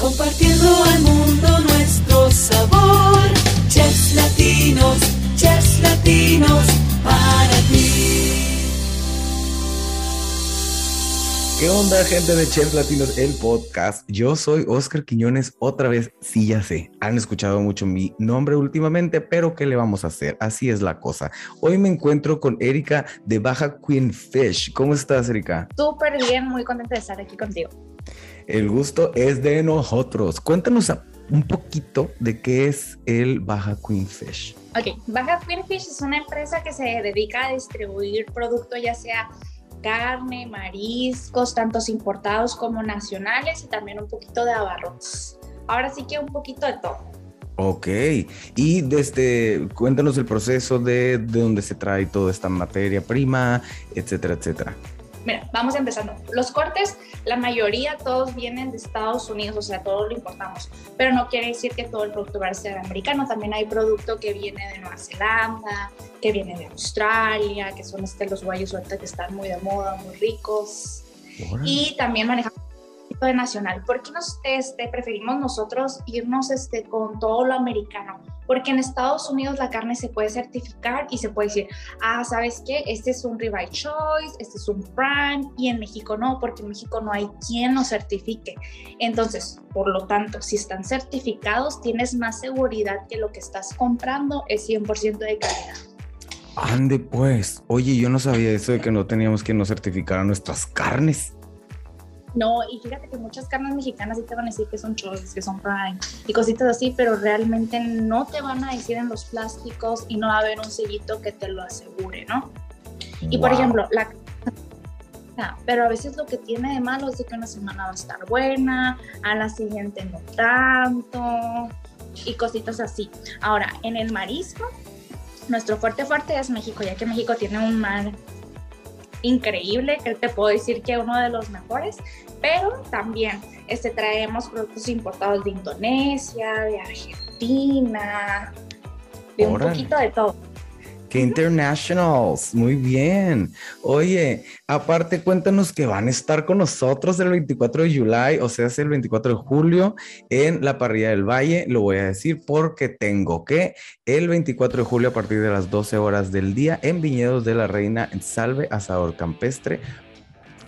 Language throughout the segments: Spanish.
Compartiendo al mundo nuestro sabor. Chefs latinos, chefs latinos, para ti. ¿Qué onda, gente de Chefs Latinos, el podcast? Yo soy Oscar Quiñones, otra vez, sí, ya sé, han escuchado mucho mi nombre últimamente, pero ¿qué le vamos a hacer? Así es la cosa. Hoy me encuentro con Erika de Baja Queen Fish. ¿Cómo estás, Erika? Súper bien, muy contenta de estar aquí contigo. El gusto es de nosotros. Cuéntanos un poquito de qué es el Baja Queen Fish. Ok, Baja Queen Fish es una empresa que se dedica a distribuir productos ya sea carne, mariscos, tantos importados como nacionales y también un poquito de abarrotes. Ahora sí que un poquito de todo. Ok, y desde, cuéntanos el proceso de, de dónde se trae toda esta materia prima, etcétera, etcétera. Mira, vamos empezando. Los cortes, la mayoría todos vienen de Estados Unidos, o sea, todos lo importamos, pero no quiere decir que todo el producto va a ser americano. También hay producto que viene de Nueva Zelanda, que viene de Australia, que son este, los guayos ahorita que están muy de moda, muy ricos. y también manejamos de nacional. ¿Por qué nos este, preferimos nosotros irnos este, con todo lo americano? Porque en Estados Unidos la carne se puede certificar y se puede decir, ah, ¿sabes qué? Este es un ribeye choice, este es un prime, y en México no, porque en México no hay quien lo certifique. Entonces, por lo tanto, si están certificados, tienes más seguridad que lo que estás comprando es 100% de calidad. Ande pues, oye, yo no sabía eso de que no teníamos que nos certificar nuestras carnes. No, y fíjate que muchas carnes mexicanas sí te van a decir que son choice, que son prime y cositas así, pero realmente no te van a decir en los plásticos y no va a haber un sellito que te lo asegure, ¿no? Y por ejemplo, la Ah, pero a veces lo que tiene de malo es de que una semana va a estar buena, a la siguiente no tanto y cositas así. Ahora, en el marisco, nuestro fuerte fuerte es México, ya que México tiene un mar increíble, que te puedo decir que uno de los mejores, pero también este, traemos productos importados de Indonesia, de Argentina, de un poquito de todo. ¡Qué internationals! Muy bien. Oye, aparte cuéntanos que van a estar con nosotros el 24 de July, o sea, es el 24 de julio en la parrilla del Valle. Lo voy a decir porque tengo que el 24 de julio a partir de las 12 horas del día en Viñedos de la Reina en Salve Asador Campestre.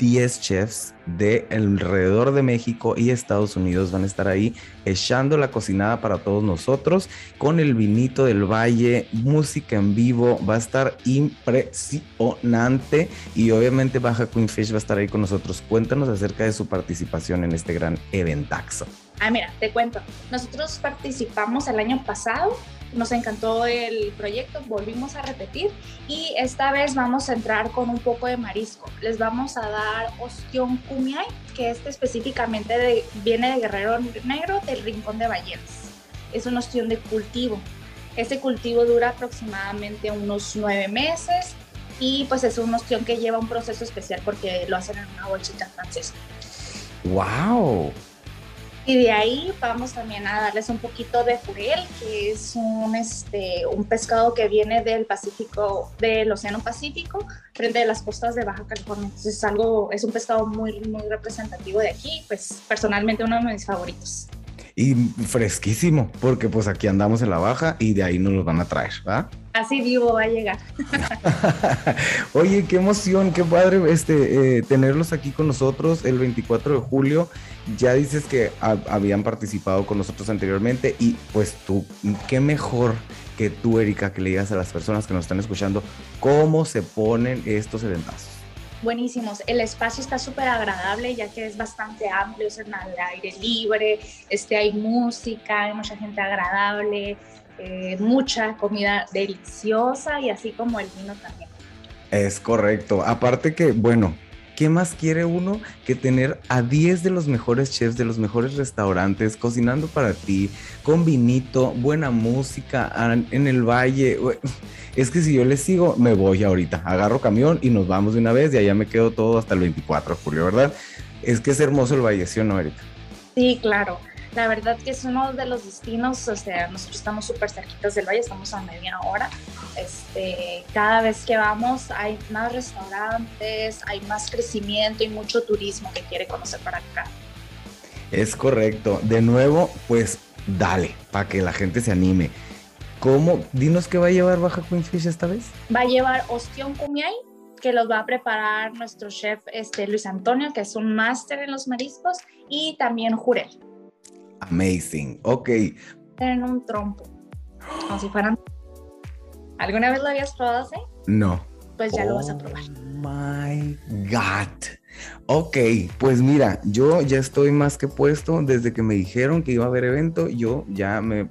10 chefs de alrededor de México y Estados Unidos van a estar ahí echando la cocinada para todos nosotros con el vinito del valle, música en vivo, va a estar impresionante y obviamente Baja Queen Fish va a estar ahí con nosotros. Cuéntanos acerca de su participación en este gran eventaxo. Ah, mira, te cuento. Nosotros participamos el año pasado, nos encantó el proyecto, volvimos a repetir y esta vez vamos a entrar con un poco de marisco. Les vamos a dar ostión kumiai, que este específicamente de- viene de Guerrero Negro del Rincón de Ballenas. Es un ostión de cultivo. Este cultivo dura aproximadamente unos nueve meses y pues es un ostión que lleva un proceso especial porque lo hacen en una bolsita francesa. ¡Wow! Y de ahí vamos también a darles un poquito de furel, que es un, este, un pescado que viene del Pacífico, del Océano Pacífico, frente a las costas de Baja California. Entonces es algo, es un pescado muy, muy representativo de aquí, pues personalmente uno de mis favoritos. Y fresquísimo, porque pues aquí andamos en la baja y de ahí nos los van a traer, ¿va? Así vivo va a llegar. Oye, qué emoción, qué padre este, eh, tenerlos aquí con nosotros el 24 de julio. Ya dices que ha- habían participado con nosotros anteriormente y pues tú, qué mejor que tú, Erika, que le digas a las personas que nos están escuchando cómo se ponen estos eventazos. Buenísimos. El espacio está súper agradable ya que es bastante amplio, es en al aire libre, este, hay música, hay mucha gente agradable, eh, mucha comida deliciosa y así como el vino también. Es correcto. Aparte que, bueno, ¿qué más quiere uno que tener a 10 de los mejores chefs de los mejores restaurantes cocinando para ti, con vinito, buena música, en el valle? Es que si yo les sigo, me voy ahorita, agarro camión y nos vamos de una vez y allá me quedo todo hasta el 24 de julio, ¿verdad? Es que es hermoso el valle, ¿sí o no, Erika? Sí, claro. La verdad que es uno de los destinos, o sea, nosotros estamos súper cerquitas del valle, estamos a media hora. Este, cada vez que vamos hay más restaurantes, hay más crecimiento y mucho turismo que quiere conocer para acá. Es correcto. De nuevo, pues dale, para que la gente se anime. ¿Cómo? Dinos qué va a llevar Baja Queenfish esta vez. Va a llevar ostión kumiai, que los va a preparar nuestro chef este, Luis Antonio, que es un máster en los mariscos, y también jurel. Amazing. Ok. En un trompo. Como si fueran. ¿Alguna vez lo habías probado así? No. Pues ya lo vas a probar. Oh my God. Ok, pues mira, yo ya estoy más que puesto desde que me dijeron que iba a haber evento, yo ya me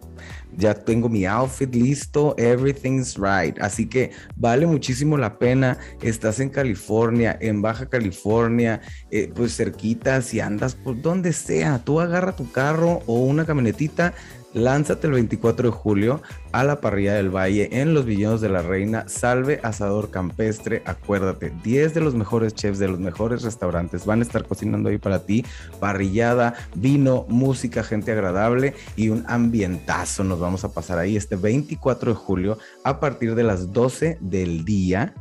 ya tengo mi outfit listo, everything's right. Así que vale muchísimo la pena. Estás en California, en Baja California, eh, pues cerquita, si andas por donde sea, tú agarra tu carro o una camionetita Lánzate el 24 de julio a la parrilla del Valle en los Villanos de la Reina. Salve Asador Campestre. Acuérdate, 10 de los mejores chefs de los mejores restaurantes van a estar cocinando ahí para ti. Parrillada, vino, música, gente agradable y un ambientazo. Nos vamos a pasar ahí este 24 de julio a partir de las 12 del día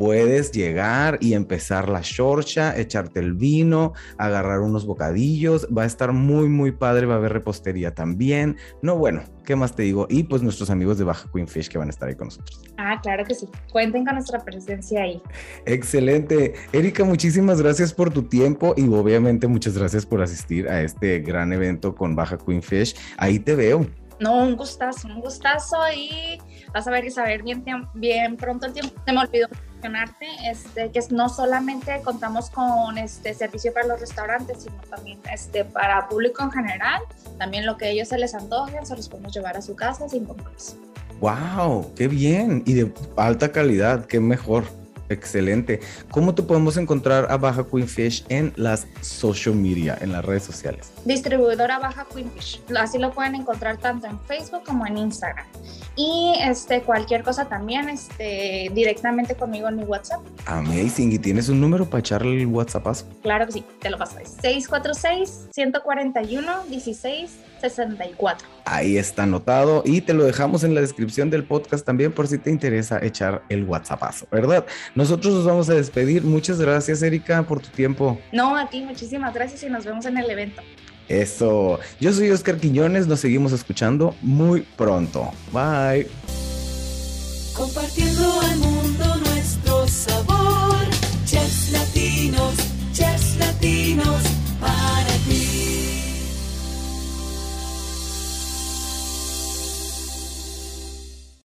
puedes llegar y empezar la shorcha, echarte el vino, agarrar unos bocadillos, va a estar muy muy padre, va a haber repostería también. No, bueno, ¿qué más te digo? Y pues nuestros amigos de Baja Queen Fish que van a estar ahí con nosotros. Ah, claro que sí. Cuenten con nuestra presencia ahí. Excelente. Erika, muchísimas gracias por tu tiempo y obviamente muchas gracias por asistir a este gran evento con Baja Queen Fish. Ahí te veo. No, un gustazo, un gustazo y vas a ver y saber bien, bien pronto el tiempo. Se me olvidó mencionarte este, que no solamente contamos con este servicio para los restaurantes, sino también este, para público en general. También lo que ellos se les antojen, se los podemos llevar a su casa sin compromiso. ¡Wow! ¡Qué bien! Y de alta calidad, qué mejor. Excelente. ¿Cómo te podemos encontrar a Baja Queen Fish en las social media, en las redes sociales? Distribuidora Baja Queen Fish. Así lo pueden encontrar tanto en Facebook como en Instagram. Y este, cualquier cosa también este, directamente conmigo en mi WhatsApp. Amazing. ¿Y tienes un número para echarle el WhatsApp? Claro que sí, te lo paso. 646-141-1664. Ahí está anotado y te lo dejamos en la descripción del podcast también por si te interesa echar el WhatsAppazo, ¿verdad? Nosotros nos vamos a despedir. Muchas gracias, Erika, por tu tiempo. No, a ti, muchísimas gracias y nos vemos en el evento. Eso. Yo soy Oscar Quiñones, nos seguimos escuchando muy pronto. Bye. Compartiendo